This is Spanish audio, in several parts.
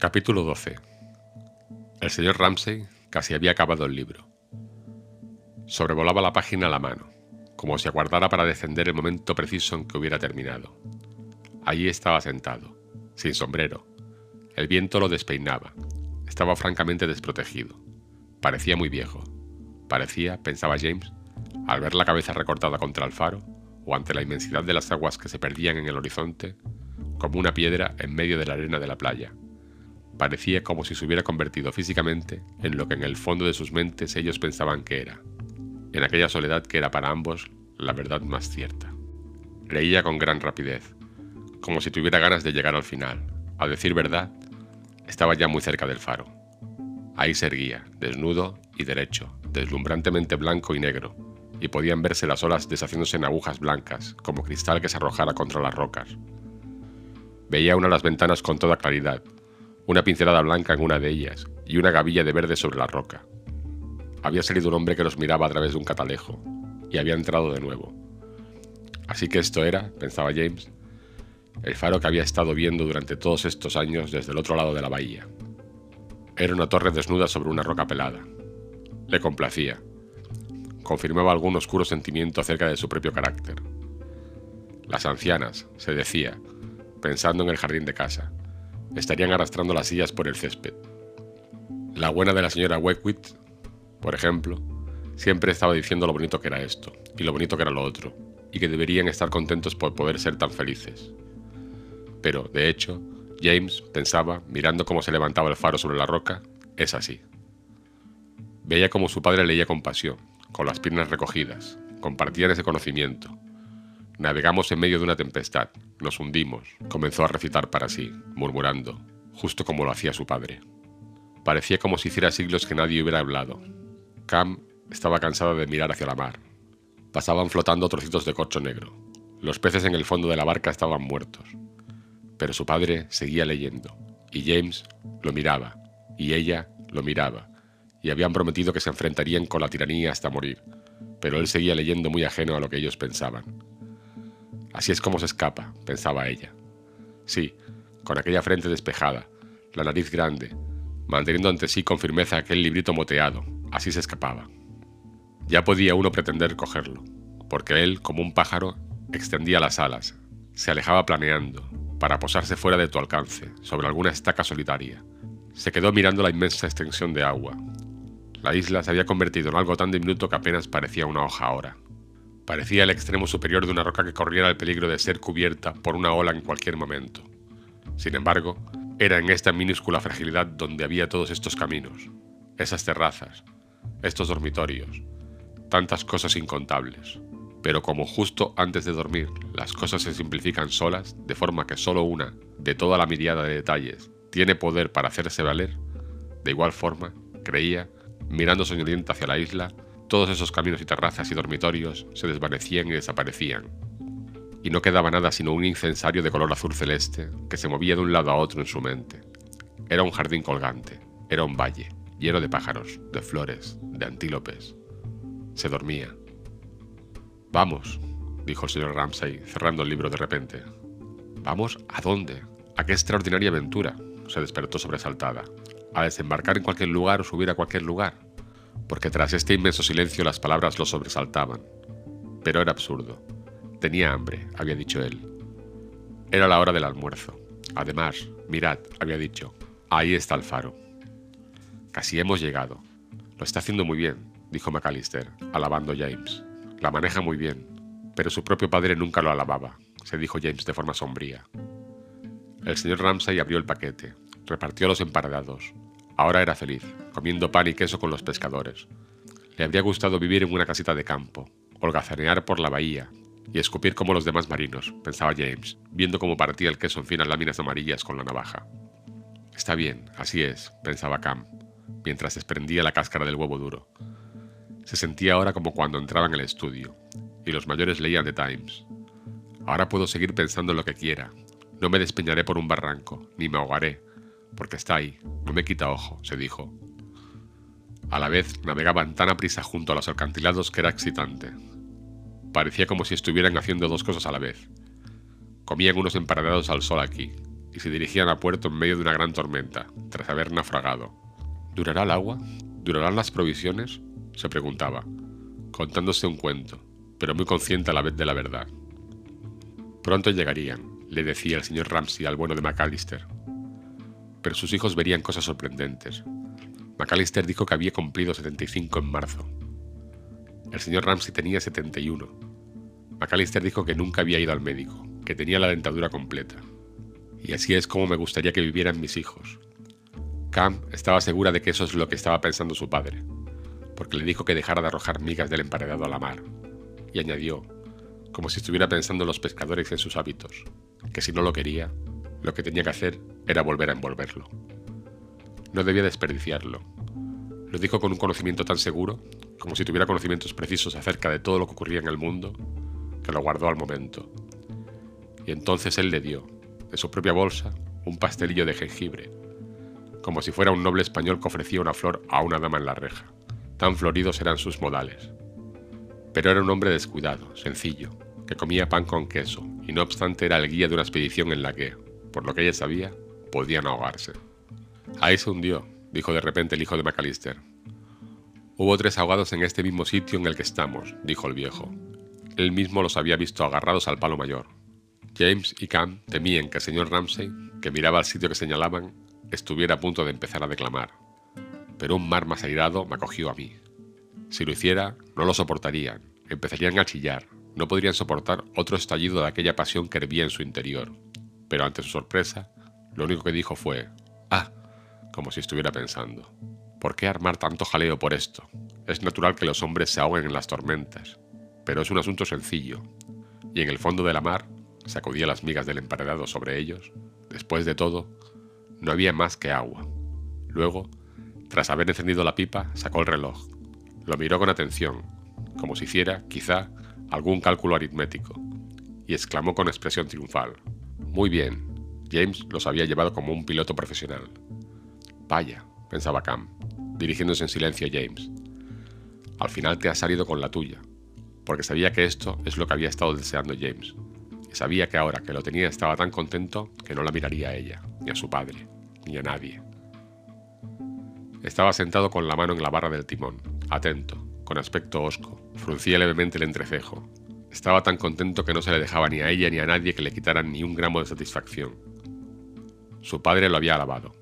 Capítulo 12. El señor Ramsay casi había acabado el libro. Sobrevolaba la página a la mano, como si aguardara para descender el momento preciso en que hubiera terminado. Allí estaba sentado, sin sombrero. El viento lo despeinaba. Estaba francamente desprotegido. Parecía muy viejo. Parecía, pensaba James, al ver la cabeza recortada contra el faro, o ante la inmensidad de las aguas que se perdían en el horizonte, como una piedra en medio de la arena de la playa. Parecía como si se hubiera convertido físicamente en lo que en el fondo de sus mentes ellos pensaban que era, en aquella soledad que era para ambos la verdad más cierta. Leía con gran rapidez, como si tuviera ganas de llegar al final. A decir verdad, estaba ya muy cerca del faro. Ahí se erguía, desnudo y derecho, deslumbrantemente blanco y negro, y podían verse las olas deshaciéndose en agujas blancas, como cristal que se arrojara contra las rocas. Veía una de las ventanas con toda claridad, una pincelada blanca en una de ellas y una gavilla de verde sobre la roca. Había salido un hombre que los miraba a través de un catalejo, y había entrado de nuevo. Así que esto era, pensaba James, el faro que había estado viendo durante todos estos años desde el otro lado de la bahía. Era una torre desnuda sobre una roca pelada. Le complacía. Confirmaba algún oscuro sentimiento acerca de su propio carácter. Las ancianas, se decía, pensando en el jardín de casa, estarían arrastrando las sillas por el césped. La buena de la señora Weckwitt, por ejemplo, siempre estaba diciendo lo bonito que era esto y lo bonito que era lo otro, y que deberían estar contentos por poder ser tan felices. Pero, de hecho, James pensaba, mirando cómo se levantaba el faro sobre la roca, es así. Veía como su padre leía con pasión, con las piernas recogidas, compartían ese conocimiento. Navegamos en medio de una tempestad, nos hundimos, comenzó a recitar para sí, murmurando, justo como lo hacía su padre. Parecía como si hiciera siglos que nadie hubiera hablado. Cam estaba cansada de mirar hacia la mar. Pasaban flotando trocitos de corcho negro. Los peces en el fondo de la barca estaban muertos pero su padre seguía leyendo, y James lo miraba, y ella lo miraba, y habían prometido que se enfrentarían con la tiranía hasta morir, pero él seguía leyendo muy ajeno a lo que ellos pensaban. Así es como se escapa, pensaba ella. Sí, con aquella frente despejada, la nariz grande, manteniendo ante sí con firmeza aquel librito moteado, así se escapaba. Ya podía uno pretender cogerlo, porque él, como un pájaro, extendía las alas, se alejaba planeando, para posarse fuera de tu alcance, sobre alguna estaca solitaria. Se quedó mirando la inmensa extensión de agua. La isla se había convertido en algo tan diminuto que apenas parecía una hoja ahora. Parecía el extremo superior de una roca que corriera el peligro de ser cubierta por una ola en cualquier momento. Sin embargo, era en esta minúscula fragilidad donde había todos estos caminos, esas terrazas, estos dormitorios, tantas cosas incontables. Pero como justo antes de dormir las cosas se simplifican solas, de forma que solo una, de toda la miriada de detalles, tiene poder para hacerse valer, de igual forma, creía, mirando soñolienta hacia la isla, todos esos caminos y terrazas y dormitorios se desvanecían y desaparecían. Y no quedaba nada sino un incensario de color azul celeste que se movía de un lado a otro en su mente. Era un jardín colgante, era un valle, lleno de pájaros, de flores, de antílopes. Se dormía. Vamos, dijo el señor Ramsay, cerrando el libro de repente. ¿Vamos? ¿A dónde? ¿A qué extraordinaria aventura? se despertó sobresaltada. ¿A desembarcar en cualquier lugar o subir a cualquier lugar? Porque tras este inmenso silencio las palabras lo sobresaltaban. Pero era absurdo. Tenía hambre, había dicho él. Era la hora del almuerzo. Además, mirad, había dicho, ahí está el faro. Casi hemos llegado. Lo está haciendo muy bien, dijo McAllister, alabando a James. La maneja muy bien, pero su propio padre nunca lo alababa, se dijo James de forma sombría. El señor Ramsay abrió el paquete, repartió los emparadados. Ahora era feliz, comiendo pan y queso con los pescadores. Le habría gustado vivir en una casita de campo, holgazanear por la bahía y escupir como los demás marinos, pensaba James, viendo cómo partía el queso en finas láminas amarillas con la navaja. Está bien, así es, pensaba Cam, mientras desprendía la cáscara del huevo duro. Se sentía ahora como cuando entraba en el estudio, y los mayores leían The Times. Ahora puedo seguir pensando en lo que quiera. No me despeñaré por un barranco, ni me ahogaré, porque está ahí, no me quita ojo, se dijo. A la vez navegaban tan a prisa junto a los alcantilados que era excitante. Parecía como si estuvieran haciendo dos cosas a la vez. Comían unos emparadados al sol aquí, y se dirigían a puerto en medio de una gran tormenta, tras haber naufragado. ¿Durará el agua? ¿Durarán las provisiones? se preguntaba, contándose un cuento, pero muy consciente a la vez de la verdad. Pronto llegarían, le decía el señor Ramsey al bueno de McAllister. Pero sus hijos verían cosas sorprendentes. McAllister dijo que había cumplido 75 en marzo. El señor Ramsey tenía 71. McAllister dijo que nunca había ido al médico, que tenía la dentadura completa. Y así es como me gustaría que vivieran mis hijos. Cam estaba segura de que eso es lo que estaba pensando su padre, porque le dijo que dejara de arrojar migas del emparedado a la mar, y añadió, como si estuviera pensando en los pescadores en sus hábitos, que si no lo quería, lo que tenía que hacer era volver a envolverlo. No debía desperdiciarlo. Lo dijo con un conocimiento tan seguro, como si tuviera conocimientos precisos acerca de todo lo que ocurría en el mundo, que lo guardó al momento. Y entonces él le dio, de su propia bolsa, un pastelillo de jengibre, como si fuera un noble español que ofrecía una flor a una dama en la reja. Tan floridos eran sus modales. Pero era un hombre descuidado, sencillo, que comía pan con queso, y no obstante era el guía de una expedición en la que, por lo que ella sabía, podían ahogarse. Ahí se hundió, dijo de repente el hijo de McAllister. Hubo tres ahogados en este mismo sitio en el que estamos, dijo el viejo. Él mismo los había visto agarrados al palo mayor. James y Cam temían que el señor Ramsay, que miraba al sitio que señalaban, estuviera a punto de empezar a declamar. Pero un mar más airado me acogió a mí. Si lo hiciera, no lo soportarían, empezarían a chillar, no podrían soportar otro estallido de aquella pasión que hervía en su interior. Pero ante su sorpresa, lo único que dijo fue, ah, como si estuviera pensando. ¿Por qué armar tanto jaleo por esto? Es natural que los hombres se ahoguen en las tormentas, pero es un asunto sencillo. Y en el fondo de la mar, sacudía las migas del emparedado sobre ellos. Después de todo, no había más que agua. Luego, tras haber encendido la pipa, sacó el reloj. Lo miró con atención, como si hiciera, quizá, algún cálculo aritmético, y exclamó con expresión triunfal. Muy bien, James los había llevado como un piloto profesional. Vaya, pensaba Cam, dirigiéndose en silencio a James. Al final te has salido con la tuya, porque sabía que esto es lo que había estado deseando James, y sabía que ahora que lo tenía estaba tan contento que no la miraría a ella, ni a su padre, ni a nadie. Estaba sentado con la mano en la barra del timón, atento, con aspecto hosco, fruncía levemente el entrecejo. Estaba tan contento que no se le dejaba ni a ella ni a nadie que le quitaran ni un gramo de satisfacción. Su padre lo había alabado.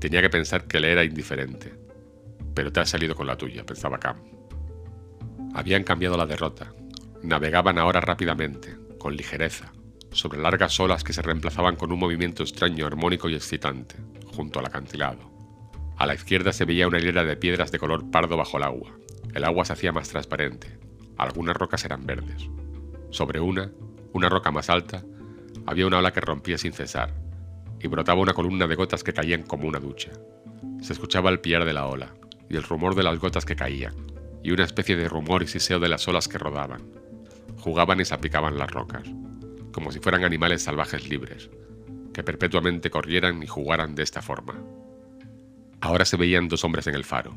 Tenía que pensar que le era indiferente. Pero te has salido con la tuya, pensaba Cam. Habían cambiado la derrota. Navegaban ahora rápidamente, con ligereza, sobre largas olas que se reemplazaban con un movimiento extraño, armónico y excitante, junto al acantilado. A la izquierda se veía una hilera de piedras de color pardo bajo el agua. El agua se hacía más transparente. Algunas rocas eran verdes. Sobre una, una roca más alta, había una ola que rompía sin cesar, y brotaba una columna de gotas que caían como una ducha. Se escuchaba el piar de la ola, y el rumor de las gotas que caían, y una especie de rumor y siseo de las olas que rodaban. Jugaban y se aplicaban las rocas, como si fueran animales salvajes libres, que perpetuamente corrieran y jugaran de esta forma. Ahora se veían dos hombres en el faro.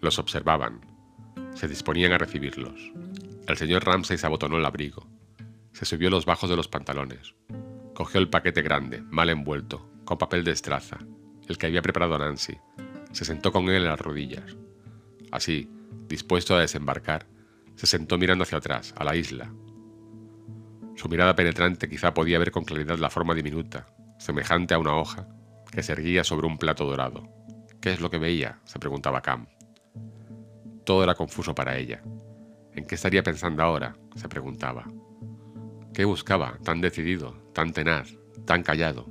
Los observaban. Se disponían a recibirlos. El señor Ramsay se abotonó el abrigo. Se subió los bajos de los pantalones. Cogió el paquete grande, mal envuelto, con papel de estraza, el que había preparado Nancy. Se sentó con él en las rodillas. Así, dispuesto a desembarcar, se sentó mirando hacia atrás, a la isla. Su mirada penetrante quizá podía ver con claridad la forma diminuta, semejante a una hoja, que se erguía sobre un plato dorado. ¿Qué es lo que veía? se preguntaba Cam. Todo era confuso para ella. ¿En qué estaría pensando ahora? se preguntaba. ¿Qué buscaba, tan decidido, tan tenaz, tan callado?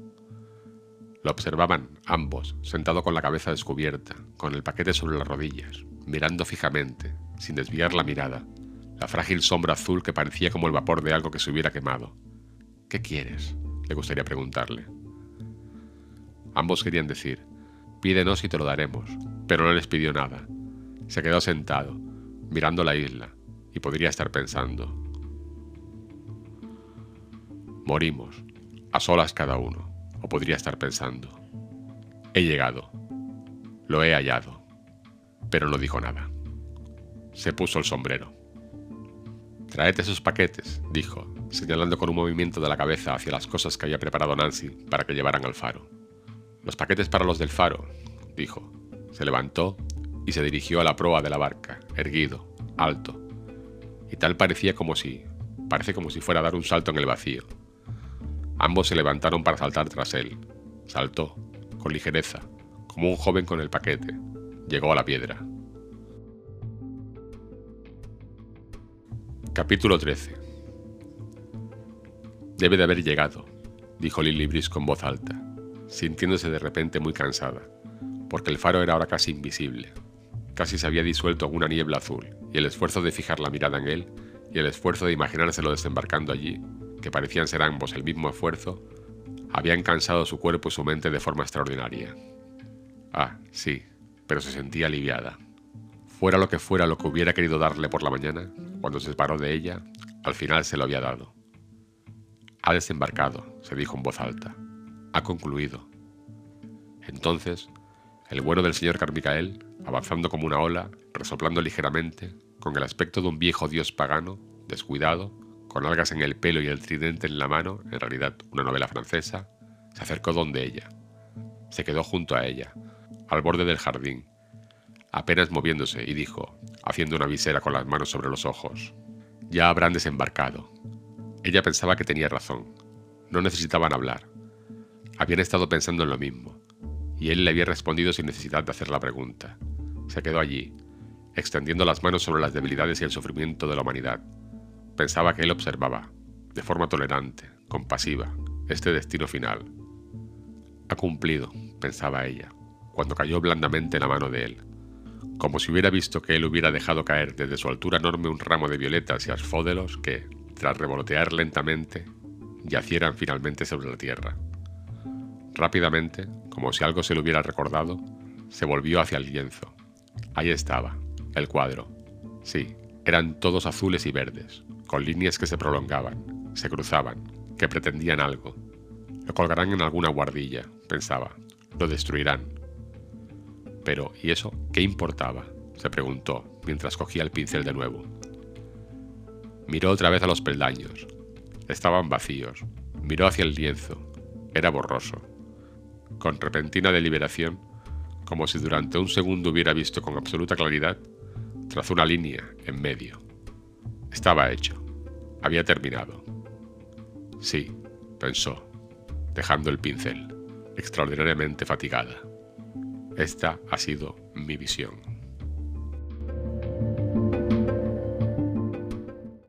Lo observaban ambos, sentado con la cabeza descubierta, con el paquete sobre las rodillas, mirando fijamente, sin desviar la mirada, la frágil sombra azul que parecía como el vapor de algo que se hubiera quemado. ¿Qué quieres? le gustaría preguntarle. Ambos querían decir, Pídenos y te lo daremos. Pero no les pidió nada. Se quedó sentado, mirando la isla, y podría estar pensando. Morimos, a solas cada uno, o podría estar pensando. He llegado. Lo he hallado. Pero no dijo nada. Se puso el sombrero. Traed esos paquetes, dijo, señalando con un movimiento de la cabeza hacia las cosas que había preparado Nancy para que llevaran al faro. Los paquetes para los del faro, dijo. Se levantó y se dirigió a la proa de la barca, erguido, alto. Y tal parecía como si, parece como si fuera a dar un salto en el vacío. Ambos se levantaron para saltar tras él. Saltó, con ligereza, como un joven con el paquete. Llegó a la piedra. Capítulo 13 Debe de haber llegado, dijo Lily Brice con voz alta, sintiéndose de repente muy cansada, porque el faro era ahora casi invisible. Casi se había disuelto alguna niebla azul, y el esfuerzo de fijar la mirada en él, y el esfuerzo de imaginárselo desembarcando allí, que parecían ser ambos el mismo esfuerzo, habían cansado su cuerpo y su mente de forma extraordinaria. Ah, sí, pero se sentía aliviada. Fuera lo que fuera lo que hubiera querido darle por la mañana, cuando se separó de ella, al final se lo había dado. Ha desembarcado, se dijo en voz alta. Ha concluido. Entonces, el bueno del señor Carmicael, avanzando como una ola, resoplando ligeramente, con el aspecto de un viejo dios pagano, descuidado, con algas en el pelo y el tridente en la mano, en realidad una novela francesa, se acercó donde ella. Se quedó junto a ella, al borde del jardín, apenas moviéndose, y dijo, haciendo una visera con las manos sobre los ojos, Ya habrán desembarcado. Ella pensaba que tenía razón. No necesitaban hablar. Habían estado pensando en lo mismo, y él le había respondido sin necesidad de hacer la pregunta. Se quedó allí, extendiendo las manos sobre las debilidades y el sufrimiento de la humanidad. Pensaba que él observaba, de forma tolerante, compasiva, este destino final. Ha cumplido, pensaba ella, cuando cayó blandamente en la mano de él como si hubiera visto que él hubiera dejado caer desde su altura enorme un ramo de violetas y asfódelos que, tras revolotear lentamente, yacieran finalmente sobre la tierra. Rápidamente, como si algo se le hubiera recordado, se volvió hacia el lienzo. Ahí estaba, el cuadro. Sí, eran todos azules y verdes, con líneas que se prolongaban, se cruzaban, que pretendían algo. Lo colgarán en alguna guardilla, pensaba. Lo destruirán, pero, ¿y eso qué importaba? se preguntó mientras cogía el pincel de nuevo. Miró otra vez a los peldaños. Estaban vacíos. Miró hacia el lienzo. Era borroso. Con repentina deliberación, como si durante un segundo hubiera visto con absoluta claridad, trazó una línea en medio. Estaba hecho. Había terminado. Sí, pensó, dejando el pincel, extraordinariamente fatigada. Esta ha sido mi visión.